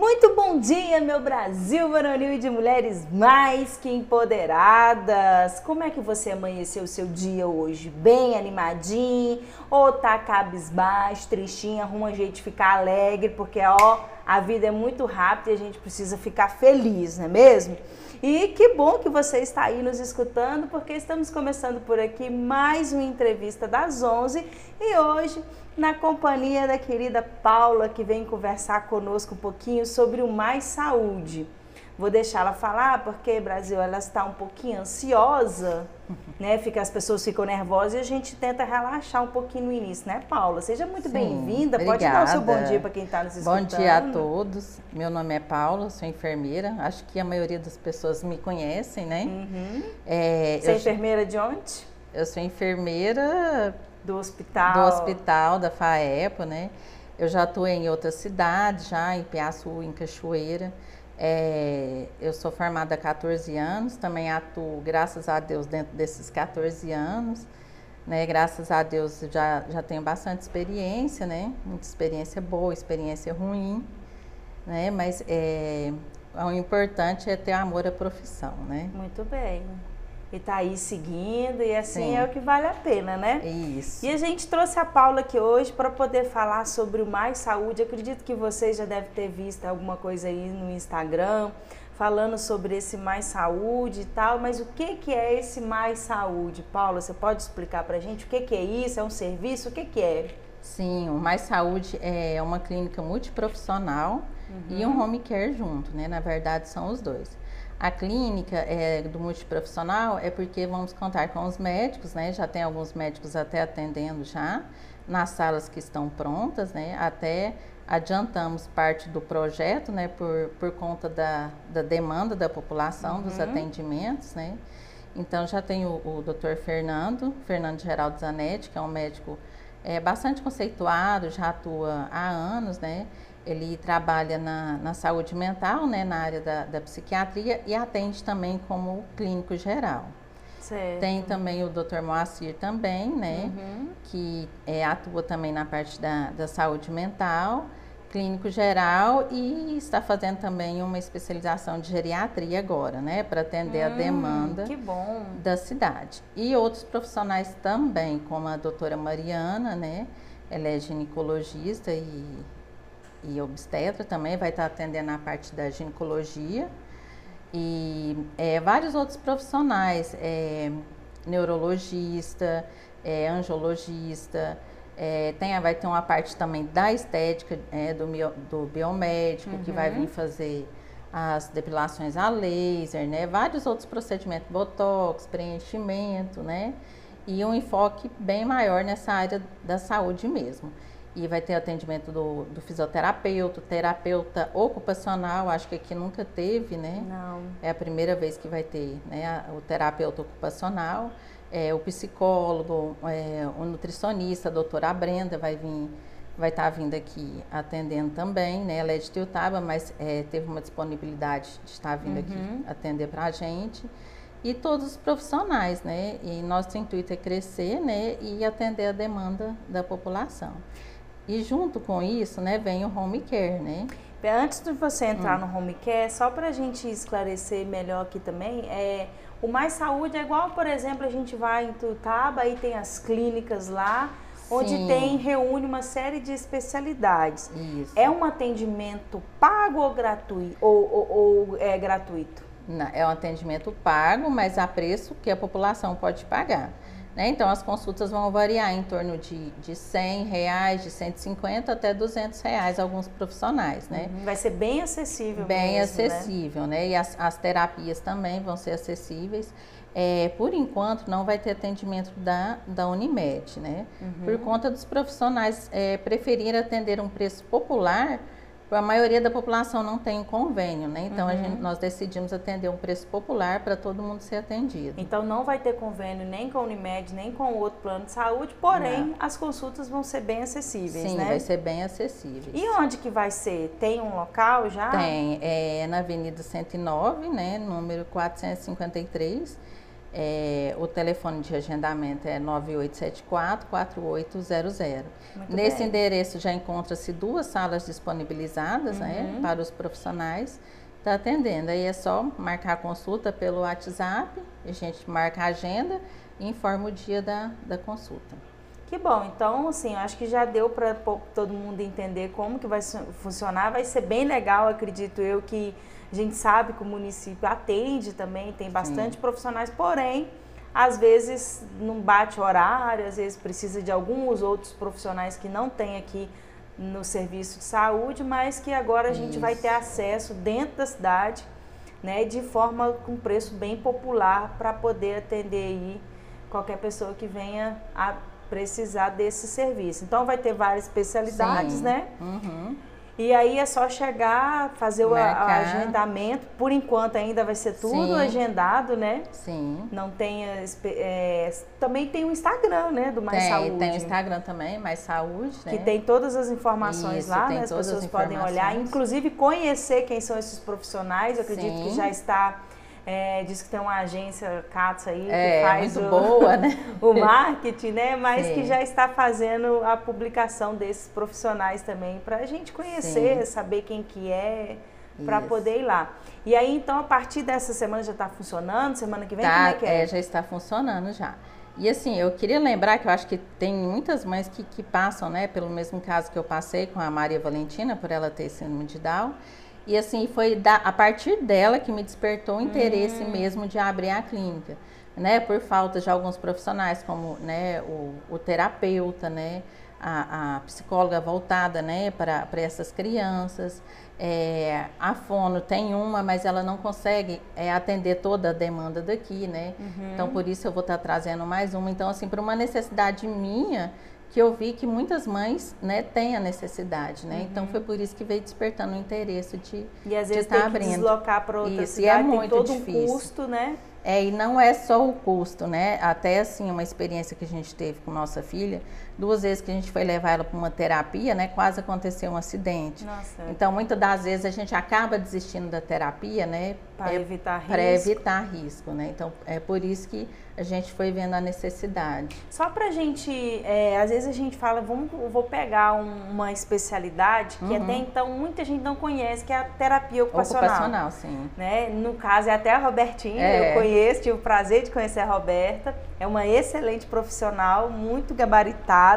Muito bom dia, meu Brasil varonil e de mulheres mais que empoderadas. Como é que você amanheceu o seu dia hoje? Bem animadinho? Ou tá cabisbaixo, tristinho, arruma um jeito de ficar alegre, porque ó, a vida é muito rápida e a gente precisa ficar feliz, não é mesmo? E que bom que você está aí nos escutando, porque estamos começando por aqui mais uma entrevista das 11 e hoje na companhia da querida Paula, que vem conversar conosco um pouquinho sobre o Mais Saúde. Vou deixar ela falar, porque, Brasil, ela está um pouquinho ansiosa, né? Fica, as pessoas ficam nervosas e a gente tenta relaxar um pouquinho no início, né, Paula? Seja muito bem-vinda. Pode dar o seu bom dia para quem está nos escutando. Bom dia a todos. Meu nome é Paula, sou enfermeira. Acho que a maioria das pessoas me conhecem, né? Uhum. É, Você é enfermeira de onde? Eu sou enfermeira do hospital. Do hospital, da FAEPO, né? Eu já atuei em outras cidades, já em Piaçu, em Cachoeira. É, eu sou formada há 14 anos, também atuo, graças a Deus, dentro desses 14 anos. Né, graças a Deus já, já tenho bastante experiência, né? Muita experiência boa, experiência ruim, né? Mas é, o importante é ter amor à profissão, né? Muito bem e tá aí seguindo e assim Sim. é o que vale a pena, né? Isso. E a gente trouxe a Paula aqui hoje para poder falar sobre o Mais Saúde. acredito que vocês já devem ter visto alguma coisa aí no Instagram falando sobre esse Mais Saúde e tal, mas o que que é esse Mais Saúde? Paula, você pode explicar para a gente o que que é isso? É um serviço? O que que é? Sim, o Mais Saúde é uma clínica multiprofissional uhum. e um home care junto, né? Na verdade, são os dois. A clínica é, do multiprofissional é porque vamos contar com os médicos, né? Já tem alguns médicos até atendendo já nas salas que estão prontas, né? Até adiantamos parte do projeto, né? Por, por conta da, da demanda da população, uhum. dos atendimentos, né? Então já tem o, o Dr. Fernando, Fernando Geraldo Zanetti, que é um médico é, bastante conceituado, já atua há anos, né? Ele trabalha na, na saúde mental, né, na área da, da psiquiatria e atende também como clínico geral. Certo. Tem também o Dr. Moacir também, né, uhum. que é, atua também na parte da, da saúde mental, clínico geral e está fazendo também uma especialização de geriatria agora, né, para atender hum, a demanda da cidade. E outros profissionais também, como a doutora Mariana, né, ela é ginecologista e e obstetra também, vai estar atendendo a parte da ginecologia. E é, vários outros profissionais, é, neurologista, é, angiologista, é, tem, vai ter uma parte também da estética é, do, do biomédico, uhum. que vai vir uhum. fazer as depilações a laser, né? Vários outros procedimentos, botox, preenchimento, né? E um enfoque bem maior nessa área da saúde mesmo. E vai ter atendimento do, do fisioterapeuta, terapeuta ocupacional, acho que aqui nunca teve, né? Não. É a primeira vez que vai ter, né? O terapeuta ocupacional, é, o psicólogo, é, o nutricionista, a doutora Brenda vai vir, vai estar tá vindo aqui atendendo também, né? Ela é de Tiltaba, mas é, teve uma disponibilidade de estar vindo uhum. aqui atender para a gente e todos os profissionais, né? E nosso intuito é crescer, né? E atender a demanda da população. E junto com isso, né, vem o home care, né? Antes de você entrar hum. no home care, só para a gente esclarecer melhor aqui também, é, o Mais Saúde é igual, por exemplo, a gente vai em Tutaba e tem as clínicas lá, Sim. onde tem, reúne uma série de especialidades. Isso. É um atendimento pago ou gratuito? Ou, ou, ou é gratuito? Não, é um atendimento pago, mas a preço que a população pode pagar. Né? Então, as consultas vão variar em torno de, de 100 reais, de 150 até 200 reais, alguns profissionais, né? Uhum, vai ser bem acessível Bem mesmo, acessível, né? né? E as, as terapias também vão ser acessíveis. É, por enquanto, não vai ter atendimento da, da Unimed, né? Uhum. Por conta dos profissionais é, preferirem atender um preço popular a maioria da população não tem convênio, né? Então uhum. gente, nós decidimos atender um preço popular para todo mundo ser atendido. Então não vai ter convênio nem com a Unimed, nem com o outro plano de saúde, porém não. as consultas vão ser bem acessíveis, Sim, né? vai ser bem acessível. E onde que vai ser? Tem um local já? Tem, é na Avenida 109, né? Número 453. É, o telefone de agendamento é 9874-4800. Nesse bem. endereço já encontra-se duas salas disponibilizadas né, uhum. né, para os profissionais. Está atendendo. Aí é só marcar a consulta pelo WhatsApp, a gente marca a agenda e informa o dia da, da consulta. Que bom, então assim, acho que já deu para todo mundo entender como que vai funcionar, vai ser bem legal, acredito eu, que a gente sabe que o município atende também, tem bastante Sim. profissionais, porém, às vezes não bate horário, às vezes precisa de alguns outros profissionais que não tem aqui no serviço de saúde, mas que agora a gente Isso. vai ter acesso dentro da cidade, né, de forma com preço bem popular para poder atender aí qualquer pessoa que venha a precisar desse serviço. Então vai ter várias especialidades, Sim. né? Uhum. E aí é só chegar, fazer o agendamento. Por enquanto ainda vai ser tudo Sim. agendado, né? Sim. Não tem. É, também tem o Instagram, né? Do Mais tem, Saúde. Tem o Instagram também, Mais Saúde. Né? Que tem todas as informações Isso, lá, né? As pessoas as podem olhar, inclusive conhecer quem são esses profissionais. Eu acredito Sim. que já está é, diz que tem uma agência CATS aí que é, faz muito o, boa, né? o marketing, né? Mas Sim. que já está fazendo a publicação desses profissionais também para a gente conhecer, Sim. saber quem que é, para poder ir lá. E aí, então, a partir dessa semana já está funcionando? Semana que vem, tá, como é que é? é? Já está funcionando já. E assim, eu queria lembrar que eu acho que tem muitas mães que, que passam, né, pelo mesmo caso que eu passei com a Maria Valentina, por ela ter síndrome de Down. E assim, foi da, a partir dela que me despertou o interesse uhum. mesmo de abrir a clínica, né? Por falta de alguns profissionais, como né, o, o terapeuta, né? A, a, psicóloga voltada né, para essas crianças. É, a Fono tem uma, mas ela não consegue é, atender toda a demanda daqui, né? Uhum. Então, por isso eu vou estar trazendo mais uma. Então, assim, para uma necessidade minha, que eu vi que muitas mães né, têm a necessidade, né? Uhum. Então foi por isso que veio despertando o interesse de E às vezes de tem tá que deslocar para outra isso, cidade, e é muito todo difícil. um custo, né? É, e não é só o custo, né? Até assim, uma experiência que a gente teve com nossa filha, duas vezes que a gente foi levar ela para uma terapia, né? Quase aconteceu um acidente. Nossa. Então, muitas das vezes a gente acaba desistindo da terapia, né? Para é, evitar risco. Para evitar risco, né? Então, é por isso que a gente foi vendo a necessidade. Só para a gente, é, às vezes a gente fala, vamos, vou pegar um, uma especialidade que uhum. até então muita gente não conhece, que é a terapia ocupacional. Ocupacional, sim. Né? No caso, é até a Robertinha, é. eu conheço, tive o prazer de conhecer a Roberta. É uma excelente profissional, muito gabaritada,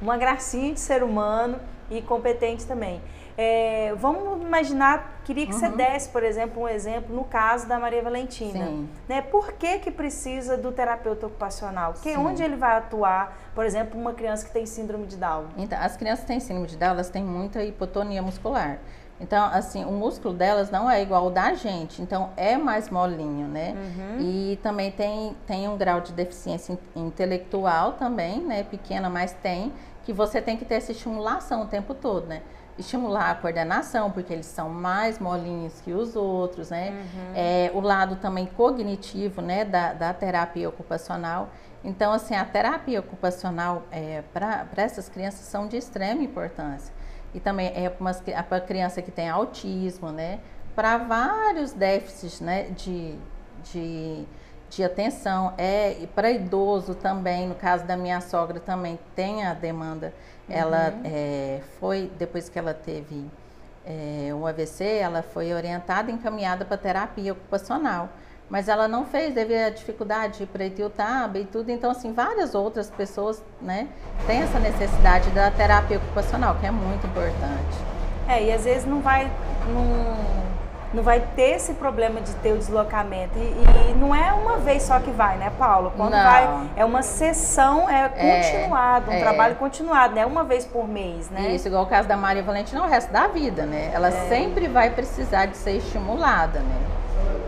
uma gracinha de ser humano e competente também. É, vamos imaginar, queria que uhum. você desse, por exemplo, um exemplo no caso da Maria Valentina. Sim. Né? Por que, que precisa do terapeuta ocupacional? Que, onde ele vai atuar, por exemplo, uma criança que tem síndrome de Down? Então, as crianças que têm síndrome de Down, elas têm muita hipotonia muscular. Então, assim, o músculo delas não é igual ao da gente, então é mais molinho, né? Uhum. E também tem, tem um grau de deficiência intelectual também, né? Pequena, mas tem, que você tem que ter essa estimulação o tempo todo, né? estimular a coordenação, porque eles são mais molinhos que os outros, né? Uhum. É, o lado também cognitivo, né, da, da terapia ocupacional. Então, assim, a terapia ocupacional é, para essas crianças são de extrema importância. E também é para criança que tem autismo, né? Para vários déficits, né, de, de de atenção. É para idoso também, no caso da minha sogra também tem a demanda. Uhum. Ela é, foi, depois que ela teve é, um AVC, ela foi orientada e encaminhada para terapia ocupacional. Mas ela não fez devido à dificuldade de para Etiutaba e tudo. Então, assim, várias outras pessoas, né, têm essa necessidade da terapia ocupacional, que é muito importante. É, e às vezes não vai, não não vai ter esse problema de ter o deslocamento. E, e, não é uma vez só que vai, né, Paulo? Quando não. vai, é uma sessão, é, é continuado, um é. trabalho continuado, né? Uma vez por mês, né? Isso, igual o caso da Maria Valentina, o resto da vida, né? Ela é. sempre vai precisar de ser estimulada, né?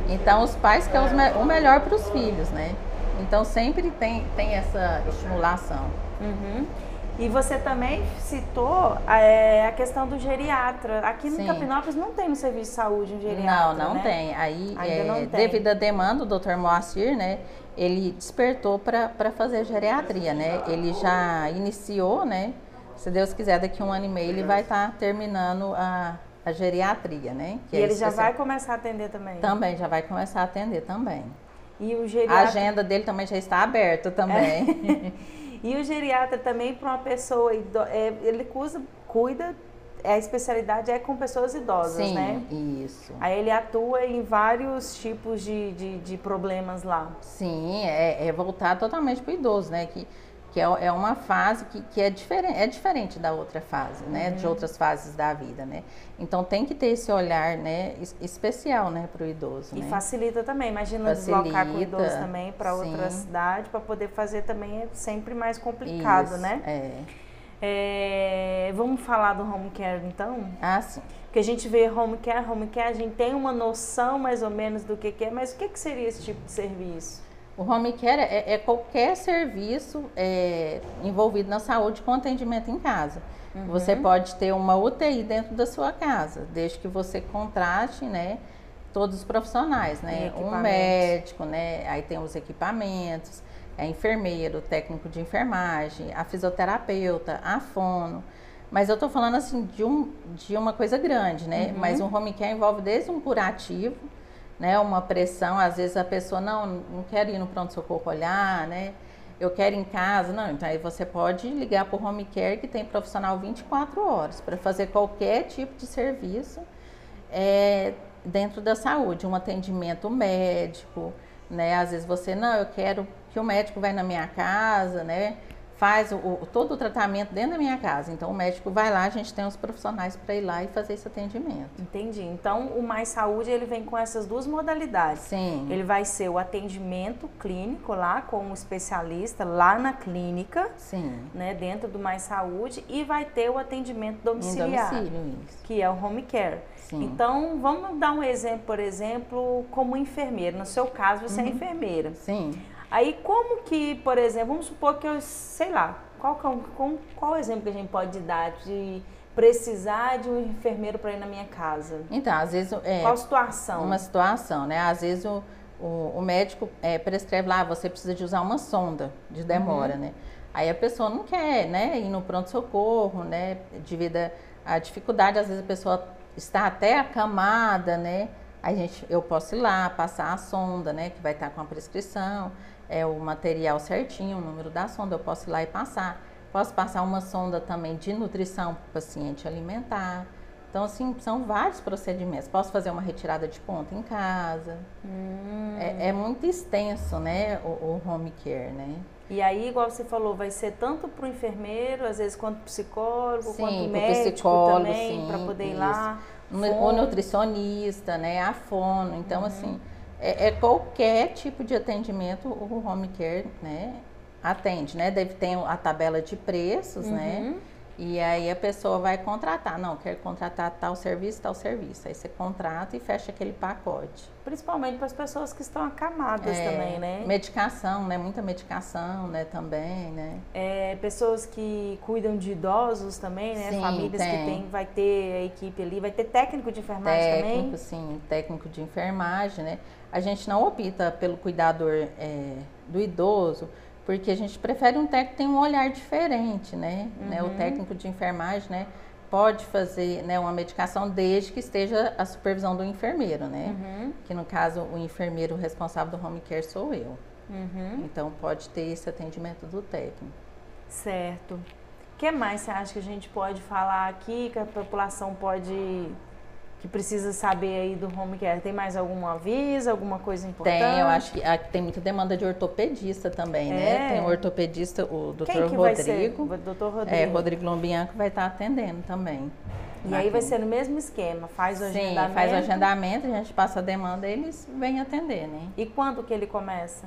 Então, os pais querem o melhor para os filhos, né? Então, sempre tem, tem essa estimulação. Uhum. E você também citou é, a questão do geriatra. Aqui no Capinópolis não tem no serviço de saúde um geriatra. Não, não né? tem. Aí, é, não tem. devido à demanda, o doutor Moacir, né, ele despertou para fazer geriatria, né? Ele já iniciou, né? Se Deus quiser, daqui a um ano e meio ele vai estar tá terminando a, a geriatria, né? e é ele já vai começar a atender também? Também, já vai começar a atender também. E o geriatra... A agenda dele também já está aberta também. É. E o geriatra também para uma pessoa, é, ele cuida, cuida a especialidade é com pessoas idosas, Sim, né? isso. Aí ele atua em vários tipos de, de, de problemas lá. Sim, é, é voltado totalmente para o idoso, né? Que, que é, é uma fase que, que é, diferente, é diferente da outra fase, né? Uhum. De outras fases da vida, né? Então tem que ter esse olhar, né? Especial, né? Para o idoso, E né? facilita também, imagina facilita, deslocar com o idoso também para outra cidade, para poder fazer também é sempre mais complicado, Isso, né? É. É, vamos falar do home care então? Ah, sim. Porque a gente vê home care, home care, a gente tem uma noção mais ou menos do que, que é, mas o que, que seria esse tipo de serviço? O home care é, é qualquer serviço é, envolvido na saúde com atendimento em casa. Uhum. Você pode ter uma UTI dentro da sua casa, desde que você contrate, né, todos os profissionais, né, um médico, né, aí tem os equipamentos é enfermeiro, técnico de enfermagem, a fisioterapeuta, a fono. Mas eu estou falando assim de, um, de uma coisa grande, né? Uhum. Mas um home care envolve desde um curativo, né? Uma pressão, às vezes a pessoa não, não quer ir no pronto-socorro olhar, né? Eu quero em casa, não. Então aí você pode ligar para o home care que tem profissional 24 horas para fazer qualquer tipo de serviço é, dentro da saúde, um atendimento médico, né? Às vezes você, não, eu quero que o médico vai na minha casa, né? Faz o, o, todo o tratamento dentro da minha casa. Então o médico vai lá, a gente tem os profissionais para ir lá e fazer esse atendimento. Entendi. Então o Mais Saúde ele vem com essas duas modalidades. Sim. Ele vai ser o atendimento clínico lá com um especialista lá na clínica. Sim. Né, dentro do Mais Saúde e vai ter o atendimento domiciliar. Em domicílio, isso. Que é o home care. Sim. Então, vamos dar um exemplo, por exemplo, como enfermeira. No seu caso, você é uhum. é enfermeira. Sim. Aí, como que, por exemplo, vamos supor que eu, sei lá, qual, qual, qual, qual exemplo que a gente pode dar de precisar de um enfermeiro para ir na minha casa? Então, às vezes. É, qual situação? Uma situação, né? Às vezes o, o, o médico é, prescreve lá, você precisa de usar uma sonda de demora, uhum. né? Aí a pessoa não quer, né, ir no pronto-socorro, né, devido à dificuldade, às vezes a pessoa está até acamada, né? A gente, eu posso ir lá, passar a sonda, né? Que vai estar com a prescrição, é o material certinho, o número da sonda, eu posso ir lá e passar. Posso passar uma sonda também de nutrição para o paciente alimentar. Então, assim, são vários procedimentos. Posso fazer uma retirada de ponta em casa. Hum. É, é, muito extenso, né, o, o, home care, né? E aí, igual você falou, vai ser tanto para o enfermeiro, às vezes, quanto psicólogo, sim, quanto médico também, para poder ir lá. O nutricionista, né, a fono. Então, uhum. assim, é, é, qualquer tipo de atendimento o home care, né, atende, né? Deve ter a tabela de preços, né? uhum. né? E aí a pessoa vai contratar, não, quer contratar tal serviço, tal serviço. Aí você contrata e fecha aquele pacote. Principalmente para as pessoas que estão acamadas é, também, né? Medicação, né? Muita medicação, né? Também, né? É, pessoas que cuidam de idosos também, né? Sim, Famílias tem. que tem, vai ter a equipe ali, vai ter técnico de enfermagem técnico, também? Técnico, sim, técnico de enfermagem, né? A gente não opta pelo cuidador é, do idoso, porque a gente prefere um técnico que tem um olhar diferente, né? Uhum. né? O uhum. técnico de enfermagem, né? Pode fazer né, uma medicação desde que esteja a supervisão do enfermeiro, né? Uhum. Que no caso o enfermeiro responsável do home care sou eu. Uhum. Então pode ter esse atendimento do técnico. Certo. O que mais você acha que a gente pode falar aqui que a população pode que precisa saber aí do home care? Tem mais algum aviso, alguma coisa importante? Tem, eu acho que aqui tem muita demanda de ortopedista também, né? é. né? Tem o ortopedista, o doutor Rodrigo. Vai ser? O doutor Rodrigo. É, Rodrigo Lombianco vai estar atendendo também. E aí vai ser no mesmo esquema, faz o Sim, agendamento. Sim, faz o agendamento, a gente passa a demanda e eles vêm atender, né? E quando que ele começa?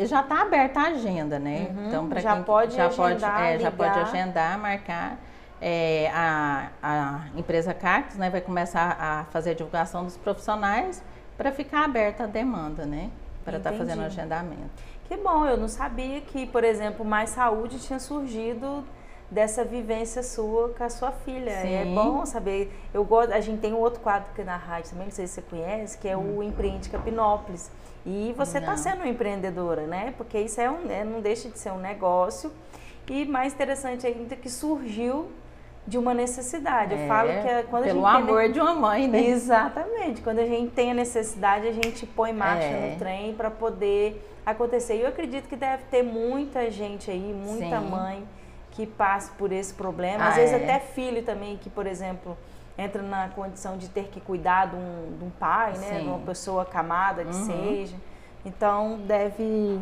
Já está aberta a agenda, né? Uhum, então, para quem pode já agendar, pode, é, já pode agendar, marcar é, a, a empresa Cactus né, vai começar a fazer a divulgação dos profissionais para ficar aberta a demanda, né? Para estar tá fazendo agendamento. Que bom, eu não sabia que, por exemplo, Mais Saúde tinha surgido dessa vivência sua com a sua filha. É Sim. É bom saber. Eu gosto, a gente tem um outro quadro aqui na rádio também, não sei se você conhece, que é o hum. Empreende Capinópolis. E você está sendo empreendedora, né? Porque isso é um, é, não deixa de ser um negócio. E mais interessante ainda que surgiu de uma necessidade. É, Eu falo que é quando pelo a gente amor tem... de uma mãe, né? Exatamente. Quando a gente tem a necessidade, a gente põe marcha É. no trem para poder acontecer. E eu acredito que deve ter muita gente aí, muita Sim. mãe que passa por esse problema. Ah, Às vezes é. até filho também que, por exemplo, entra na condição de ter que cuidar de um, de um pai, né? Sim. De uma pessoa acamada que Uhum. seja. Então deve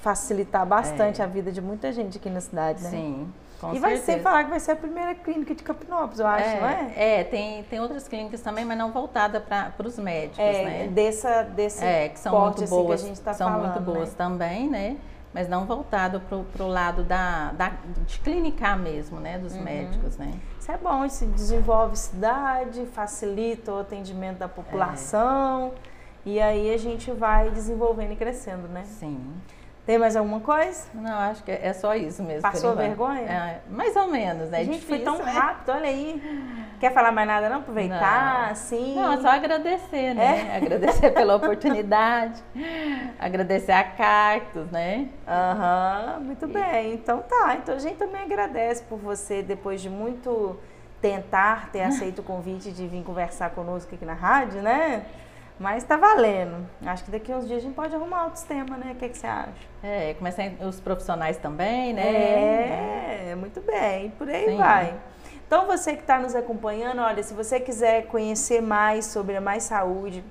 facilitar bastante É. a vida de muita gente aqui na cidade, né? Sim, com e vai certeza. sem falar que vai ser a primeira clínica de Campinópolis, eu acho, não é? É, tem, tem outras clínicas também, mas não voltada para os médicos, É, né? dessa, desse É, que são porte muito assim, que a boas, gente está são falando, muito boas né? também, né? Mas não voltado para o lado da, da, de clinicar mesmo, né? Uhum. Dos médicos, né? Isso é bom, isso desenvolve cidade, facilita o atendimento da população. E aí a gente vai desenvolvendo e crescendo, né? Sim. Tem mais alguma coisa? Não, acho que é só isso mesmo. Passou vergonha? É, mais ou menos, né? a gente foi Difícil, tão né? rápido, olha aí. Quer falar mais nada não? Aproveitar, Não. assim? Não, é só agradecer, né? É? Agradecer pela oportunidade, agradecer a Cactus, né? Aham, muito bem. Então tá. Então a gente também agradece por você, depois de muito tentar ter aceito o convite de vir conversar conosco aqui na rádio, né? Mas tá valendo. Acho que daqui uns dias a gente pode arrumar outros temas, né? O que, que você acha? É, comecei os profissionais também, né? É, muito bem. Por aí Sim. vai. Então você que está nos acompanhando, olha, se você quiser conhecer mais sobre a Mais Saúde,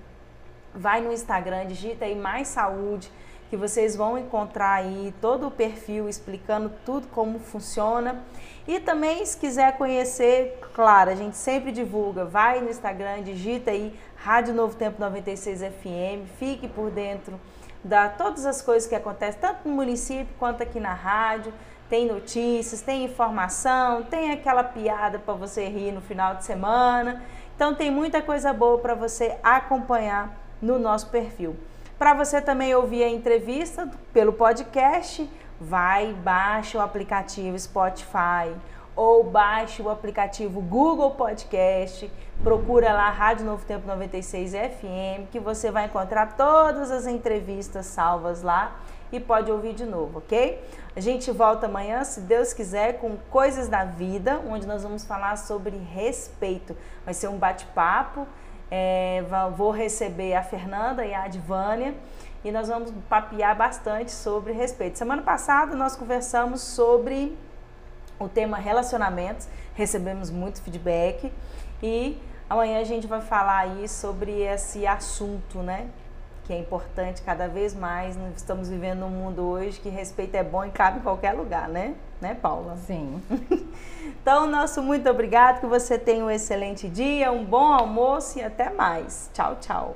vai no Instagram, digita aí Mais Saúde, que vocês vão encontrar aí todo o perfil explicando tudo como funciona. E também, se quiser conhecer, claro, a gente sempre divulga, vai no Instagram, digita aí Rádio Novo Tempo 96 FM, fique por dentro da todas as coisas que acontecem, tanto no município quanto aqui na rádio. Tem notícias, tem informação, tem aquela piada para você rir no final de semana. Então tem muita coisa boa para você acompanhar no nosso perfil. Para você também ouvir a entrevista pelo podcast, vai, baixa o aplicativo Spotify ou baixe o aplicativo Google Podcast, procura lá Rádio Novo Tempo 96 FM, que você vai encontrar todas as entrevistas salvas lá e pode ouvir de novo, ok? A gente volta amanhã, se Deus quiser, com Coisas da Vida, onde nós vamos falar sobre respeito. Vai ser um bate-papo. É, vou receber a Fernanda e a Advânia e nós vamos papear bastante sobre respeito. Semana passada nós conversamos sobre o tema relacionamentos, recebemos muito feedback e amanhã a gente vai falar aí sobre esse assunto, né? Que é importante cada vez mais. Estamos vivendo um mundo hoje que respeito é bom e cabe em qualquer lugar, né? Né, Paula? Sim. Então, nosso muito obrigado, que você tenha um excelente dia, um bom almoço e até mais. Tchau, tchau.